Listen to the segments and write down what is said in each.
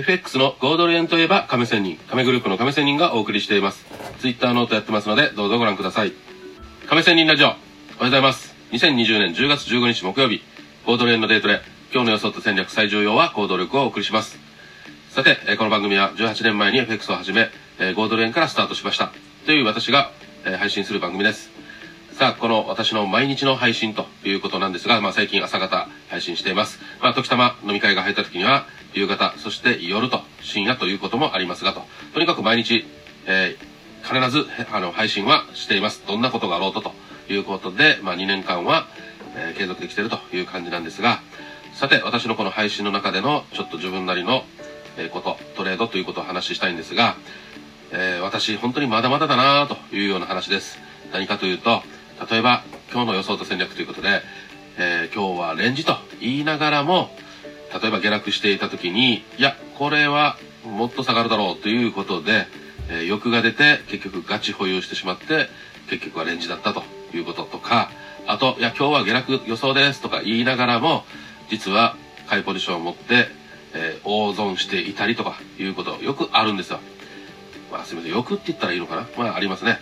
FX の5ドル円といえば亀仙人、亀グループの亀仙人がお送りしています。Twitter ノートやってますので、どうぞご覧ください。亀仙人ラジオ、おはようございます。2020年10月15日木曜日、豪ドル円のデイトレ、今日の予想と戦略最重要は行動力をお送りします。さて、この番組は18年前に FX を始め、えー豪ドル円からスタートしました。という私が、配信する番組です。さあ、この私の毎日の配信ということなんですが、まあ最近朝方配信しています。まあ時たま飲み会が入った時には、夕方、そして夜と深夜ということもありますがと。とにかく毎日、えー必ずあの配信はしています。どんなことがあろうとということで、まあ2年間は、えー継続できているという感じなんですが、さて、私のこの配信の中でのちょっと自分なりの、えーこと、トレードということをお話ししたいんですが、えー私本当にまだまだだなというような話です。何かというと、例えば今日の予想と戦略ということで、えー今日はレンジと言いながらも、例えば下落していた時に、いや、これはもっと下がるだろうということで、え欲が出て結局ガチ保有してしまって、結局はレンジだったということとか、あと、いや、今日は下落予想ですとか言いながらも、実は買いポジションを持って、えー大損していたりとかいうことよくあるんですよ。まあすみません、欲って言ったらいいのかな？まあありますね。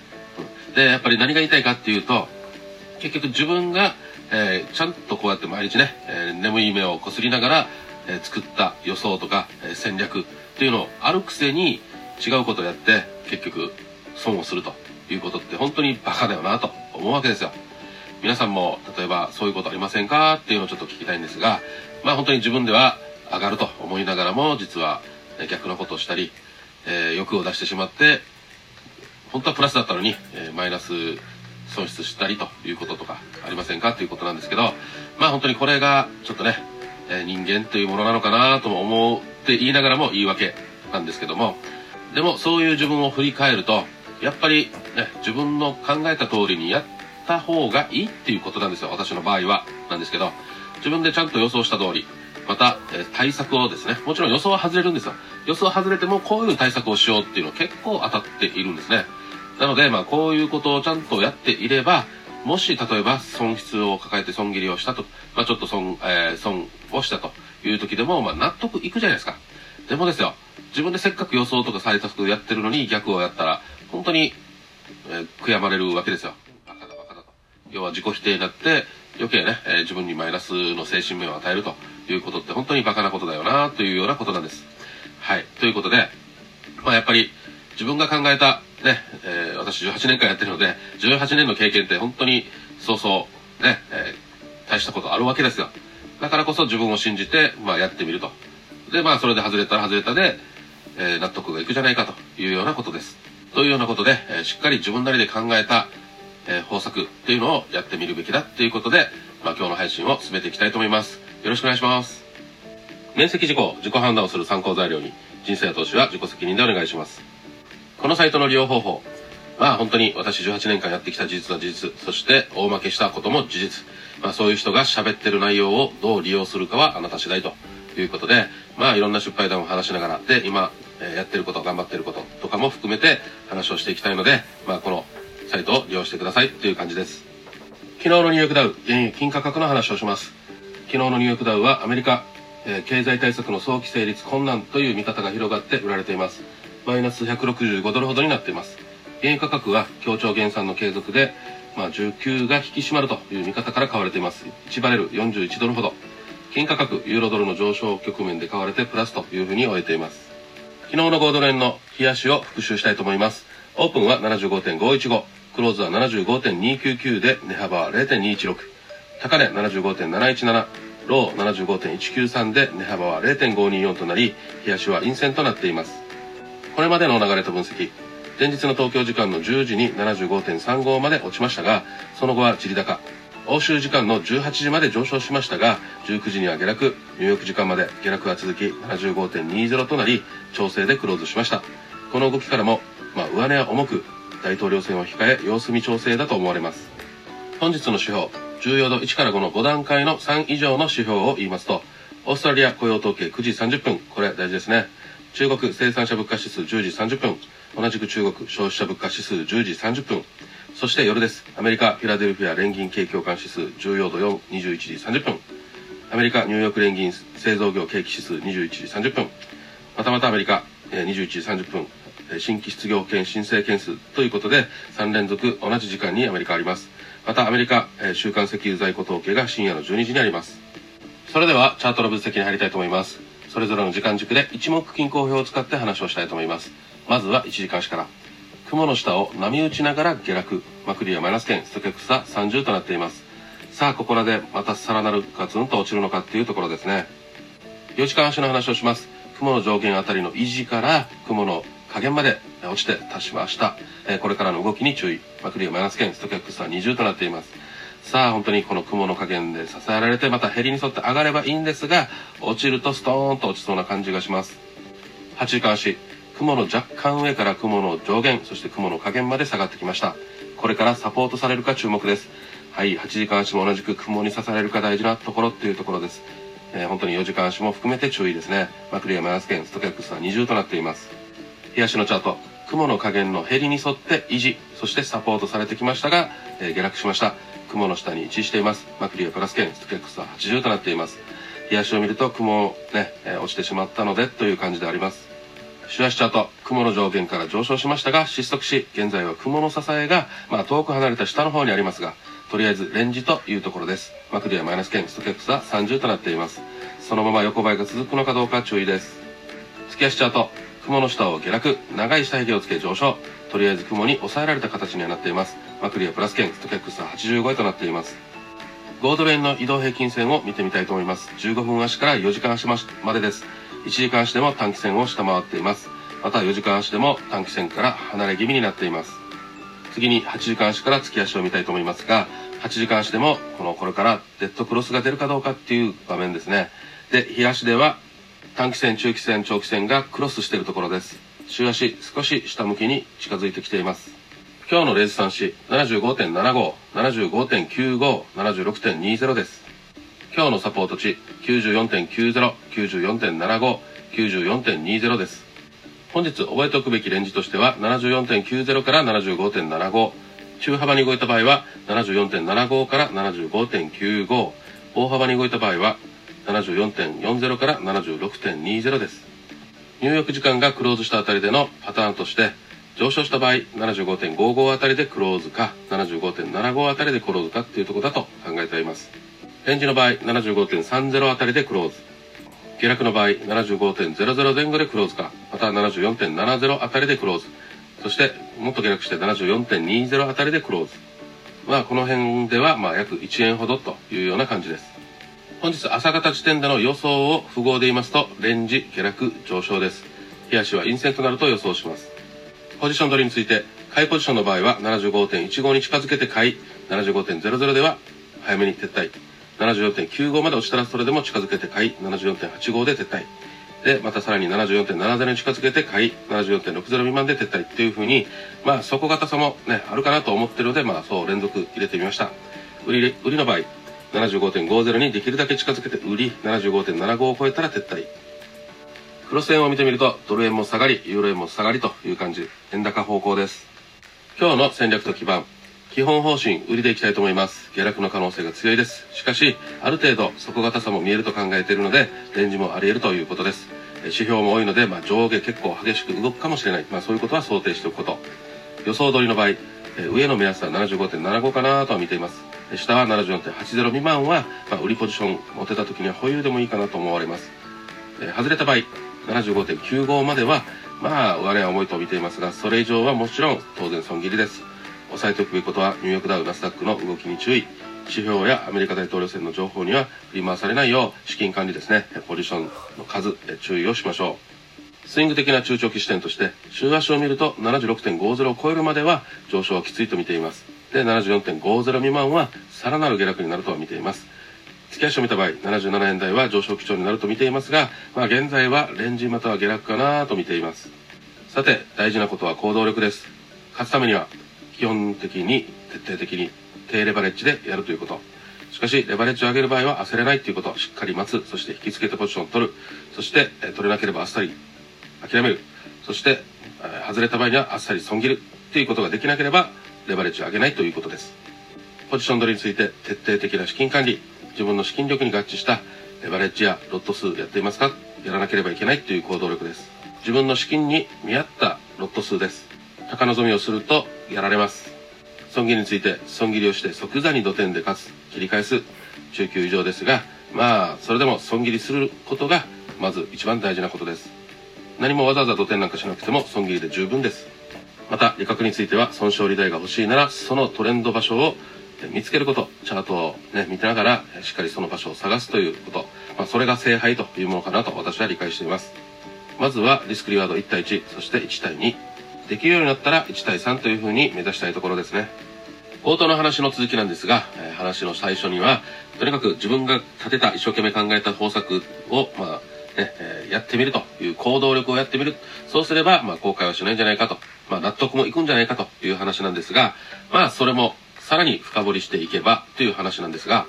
うんで、やっぱり何が言いたいかっていうと、結局自分が、えーちゃんとこうやって毎日ね、えー眠い目をこすりながら、えー作った予想とか、え戦略っていうのをあるくせに違うことをやって結局損をするということって本当にバカだよなと思うわけですよ。皆さんも例えばそういうことありませんかっていうのをちょっと聞きたいんですが、まあ本当に自分では上がると思いながらも実は逆のことをしたり、え欲を出してしまって本当はプラスだったのに、えマイナス損失したりということとかありませんかということなんですけど、まあ本当にこれがちょっとね、え人間というものなのかなとも思って言いながらも言い訳なんですけども、でもそういう自分を振り返ると、やっぱりね、自分の考えた通りにやった方がいいっていうことなんですよ。私の場合は。なんですけど、自分でちゃんと予想した通り、また、え対策をですね、もちろん予想は外れるんですよ。予想外れてもこういう対策をしようっていうのは結構当たっているんですね。なので、まあこういうことをちゃんとやっていれば、もし例えば損失を抱えて損切りをしたと、まあちょっと損、えー損をしたという時でも、まあ納得いくじゃないですか。でもですよ、自分でせっかく予想とか対策やってるのに逆をやったら、本当に、えー悔やまれるわけですよ。バカだバカだと。要は自己否定になって、余計ね、えー自分にマイナスの精神面を与えるということって本当にバカなことだよなというようなことなんです。はい。ということで、まあやっぱり自分が考えた、ね、えー私18年間やってるので、18年の経験って本当にそうそう、ね、えー大したことあるわけですよ。だからこそ自分を信じて、まあやってみると。で、まあそれで外れたら外れたで、えー納得がいくじゃないかというようなことです。というようなことで、えーしっかり自分なりで考えた、えー方策っていうのをやってみるべきだっていうことで、まあ今日の配信を進めていきたいと思います。よろしくお願いします。面積事項、自己判断をする参考材料に、人生や投資は自己責任でお願いします。このサイトの利用方法。まあ本当に私18年間やってきた事実は事実、そして大負けしたことも事実。まあそういう人が喋ってる内容をどう利用するかはあなた次第ということで、まあいろんな失敗談を話しながら、で、今、えーやってること、頑張ってることとかも含めて話をしていきたいので、まあこのサイトを利用してくださいという感じです。昨日のニューヨークダウ、原油金価格の話をします。昨日のニューヨークダウはアメリカ、えー経済対策の早期成立困難という見方が広がって売られています。マイナス165ドルほどになっています。原油価格は協調減産の継続で、まあ、需給が引き締まるという見方から買われています。1バレル41ドルほど。金価格、ユーロドルの上昇局面で買われてプラスというふうに終えています。昨日の5ドル円の冷やしを復習したいと思います。オープンは75.515、クローズは75.299で値幅は0.216、高値75.717、ロー75.193で値幅は0.524となり、冷やしは陰線となっています。これまでの流れと分析。前日の東京時間の10時に75.35まで落ちましたが、その後は地利高。欧州時間の18時まで上昇しましたが、19時には下落、ニューヨーク時間まで下落が続き、75.20となり、調整でクローズしました。この動きからも、まあ、上値は重く、大統領選を控え、様子見調整だと思われます。本日の指標、重要度1から5の5段階の3以上の指標を言いますと、オーストラリア雇用統計9時30分、これ大事ですね。中国生産者物価指数10時30分、同じく中国消費者物価指数10時30分、そして夜です。アメリカフィラデルフィア連銀景況感指数重要度4、21時30分、アメリカニューヨーク連銀製造業景気指数21時30分、またまたアメリカ、21時30分、新規失業保険申請件数ということで、3連続同じ時間にアメリカあります。またアメリカ、週間石油在庫統計が深夜の12時にあります。それではチャートの分析に入りたいと思います。それぞれの時間軸で一目均衡表を使って話をしたいと思います。まずは1時間足から。雲の下を波打ちながら下落。マクリアマイナス圏、ストケクサ30となっています。さあ、ここらでまたさらなるガツンと落ちるのかっていうところですね。4時間足の話をします。雲の上限あたりの維持から雲の下限まで落ちて達しました。えこれからの動きに注意。マクリアマイナス圏、ストケックスは20となっています。さあ、本当にこの雲の加減で支えられて、またヘリに沿って上がればいいんですが、落ちるとストーンと落ちそうな感じがします。8時間足。雲の若干上から雲の上限、そして雲の下限まで下がってきました。これからサポートされるか注目です。はい、8時間足も同じく雲に刺されるか大事なところっていうところです。えー本当に4時間足も含めて注意ですね。マクリアマイナス圏、ストケックスは20となっています。日足のチャート、雲の加減のヘリに沿って維持、そしてサポートされてきましたが、えー下落しました。雲の下に位置しています。マクリアプラス圏、ストケックスは80となっています。日足を見ると雲ね、えー落ちてしまったのでという感じであります。週足チャート、雲の上限から上昇しましたが、失速し、現在は雲の支えが、まあ、遠く離れた下の方にありますが、とりあえずレンジというところです。マクリアマイナス圏、ストケックスは30となっています。そのまま横ばいが続くのかどうか注意です。月足チャート、雲の下を下落、長い下髭をつけ上昇、とりあえず雲に抑えられた形にはなっています。マクリアプラス圏、ストケックスは85位となっています。ゴードレーンの移動平均線を見てみたいと思います。15分足から4時間足までです。1時間足でも短期線を下回っています。また4時間足でも短期線から離れ気味になっています。次に8時間足から月足を見たいと思いますが、8時間足でもこのこれからデッドクロスが出るかどうかっていう場面ですね。で、日足では短期線、中期線、長期線がクロスしているところです。週足少し下向きに近づいてきています。今日のレース3子75.75、75.95、76.20です。今日のサポート値94.90、94.75、94.20です。本日覚えておくべきレンジとしては74.90から75.75中幅に動いた場合は74.75から75.95大幅に動いた場合は74.40から76.20です入浴時間がクローズしたあたりでのパターンとして上昇した場合75.55あたりでクローズか75.75あたりでクローズかっていうとこだと考えています。レンジの場合75.30あたりでクローズ。下落の場合75.00前後でクローズかまたは74.70あたりでクローズ。そしてもっと下落して74.20あたりでクローズ。まあこの辺ではまあ約1円ほどというような感じです。本日朝方時点での予想を符号で言いますとレンジ下落上昇です。日足は陰線となると予想します。ポジション取りについて買いポジションの場合は75.15に近づけて買い75.00では早めに撤退。74.95まで落ちたらそれでも近づけて買い74.85で撤退。でまたさらに74.70に近づけて買い74.60未満で撤退。っていう風にまあ底堅さもねあるかなと思ってるのでまあそう連続入れてみました。売り売りの場合75.50にできるだけ近づけて売り75.75を超えたら撤退。黒線を見てみるとドル円も下がりユーロ円も下がりという感じ。円高方向です。今日の戦略と基盤。基本方針売りでいきたいと思います。下落の可能性が強いです。しかしある程度底堅さも見えると考えているのでレンジもあり得るということです。指標も多いので、まあ、上下結構激しく動くかもしれない、まあ、そういうことは想定しておくこと。予想通りの場合上の目安は75.75かなとは見ています。下は74.80未満は、まあ、売りポジション持てた時には保有でもいいかなと思われます。え外れた場合75.95まではまあ上値は重いと見ていますがそれ以上はもちろん当然損切りです。押さえておくべきことはニューヨークダウナスダックの動きに注意。指標やアメリカ大統領選の情報には振り回されないよう資金管理ですね。ポジションの数え注意をしましょう。スイング的な中長期視点として週足を見ると76.50を超えるまでは上昇はきついと見ています。で74.50未満はさらなる下落になるとは見ています。月足を見た場合77円台は上昇基調になると見ていますが、まあ、現在はレンジまたは下落かなと見ています。さて大事なことは行動力です。勝つためには基本的に徹底的に低レバレッジでやるということ。しかしレバレッジを上げる場合は焦れないということ。しっかり待つ。そして引き付けてポジションを取る。そして取れなければあっさり諦める。そして外れた場合にはあっさり損切る。ということができなければレバレッジを上げないということですポジション取りについて徹底的な資金管理自分の資金力に合致したレバレッジやロット数やっていますかやらなければいけないという行動力です自分の資金に見合ったロット数です。高望みをするとやられます。損切りについて損切りをして即座に土点で勝つ、切り返す、中級以上ですが、まあ、それでも損切りすることが、まず一番大事なことです。何もわざわざ土点なんかしなくても損切りで十分です。また、利確については損傷利台が欲しいなら、そのトレンド場所を見つけること、チャートをね、見てながら、しっかりその場所を探すということ、まあ、それが聖杯というものかなと私は理解しています。まずはリスクリワード1対1、そして1対2。できるようになったら1対3というふうに目指したいところですね。冒頭の話の続きなんですが、え話の最初には、とにかく自分が立てた、一生懸命考えた方策を、まあ、ね、えやってみるという行動力をやってみる。そうすれば、まあ、後悔はしないんじゃないかと。まあ、納得もいくんじゃないかという話なんですが、まあ、それもさらに深掘りしていけばという話なんですが、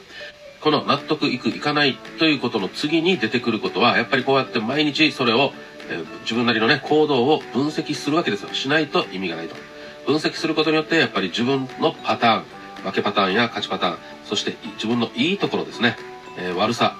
この納得いくいかないということの次に出てくることは、やっぱりこうやって毎日それを、えー、自分なりのね、行動を分析するわけですよ。しないと意味がないと。分析することによって、やっぱり自分のパターン、負けパターンや勝ちパターン、そして自分のいいところですね、えー、悪さ、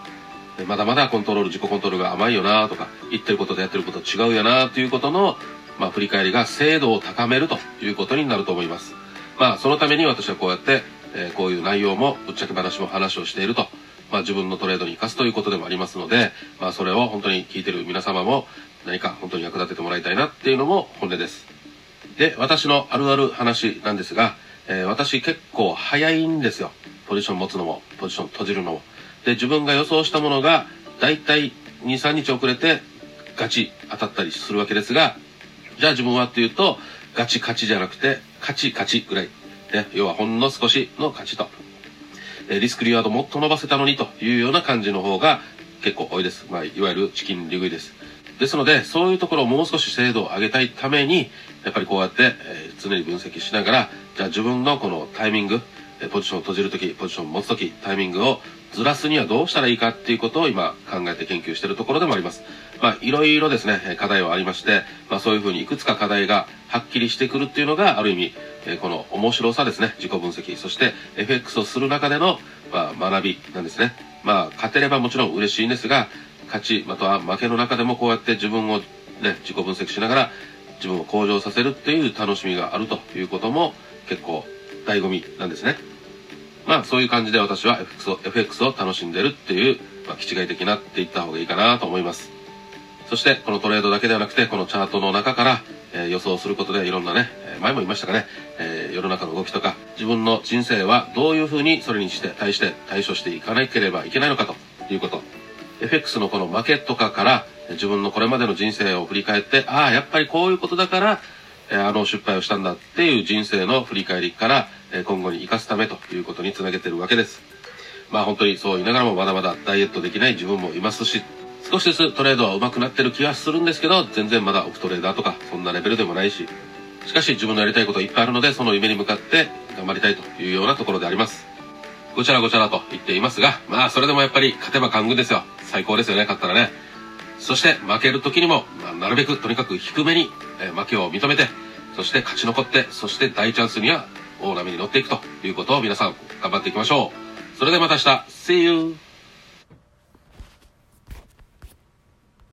まだまだコントロール、自己コントロールが甘いよなとか、言ってることとやってること違うよなということの、まあ、振り返りが精度を高めるということになると思います。まあ、そのために私はこうやって、えー、こういう内容も、ぶっちゃけ話も話をしていると、まあ、自分のトレードに生かすということでもありますので、まあ、それを本当に聞いてる皆様も何か本当に役立ててもらいたいなっていうのも本音です。で、私のあるある話なんですが、えー、私結構早いんですよ。ポジション持つのも、ポジション閉じるのも。で、自分が予想したものが、だいたい2、3日遅れて、ガチ当たったりするわけですが、じゃあ自分はっていうと、ガチ勝ちじゃなくて、勝ち勝ちぐらい。ね、要はほんの少しの勝ちと。えリスクリワードもっと伸ばせたのにというような感じの方が結構多いです。まあ、いわゆるチキン利食いです。ですので、そういうところをもう少し精度を上げたいために、やっぱりこうやって、え、常に分析しながら、じゃあ自分のこのタイミング、えポジションを閉じるとき、ポジションを持つとき、タイミングをずらすにはどうしたらいいかっていうことを今考えて研究しているところでもあります。まあ、いろいろですね、課題はありまして、まあそういうふうにいくつか課題がはっきりしてくるっていうのが、ある意味、えこの面白さですね、自己分析、そして FX をする中での、まあ、学びなんですね。まあ、勝てればもちろん嬉しいんですが、勝ち、または負けの中でもこうやって自分をね、自己分析しながら自分を向上させるっていう楽しみがあるということも結構醍醐味なんですね。まあそういう感じで私は FX を FX を楽しんでるっていう、まあ、気違い的なって言った方がいいかなと思います。そしてこのトレードだけではなくてこのチャートの中から、えー、予想することでいろんなね、前も言いましたかね、えー、世の中の動きとか自分の人生はどういうふうにそれにして対して対処していかなければいけないのかということ。FX のこの負けとかから自分のこれまでの人生を振り返って、ああ、やっぱりこういうことだから、あの失敗をしたんだっていう人生の振り返りから、え今後に生かすためということにつなげてるわけです。まあ本当にそう言いながらもまだまだダイエットできない自分もいますし、少しずつトレードは上手くなってる気はするんですけど、全然まだオフトレーダーとかそんなレベルでもないし、しかし自分のやりたいこといっぱいあるので、その夢に向かって頑張りたいというようなところであります。ごちゃらごちゃらと言っていますが、まあそれでもやっぱり勝てば官軍ですよ。最高ですよね、勝ったらね。そして負ける時にも、まあ、なるべくとにかく低めに、え負けを認めて、そして勝ち残って、そして大チャンスには大波に乗っていくということを皆さん頑張っていきましょう。それではまた明日、See you!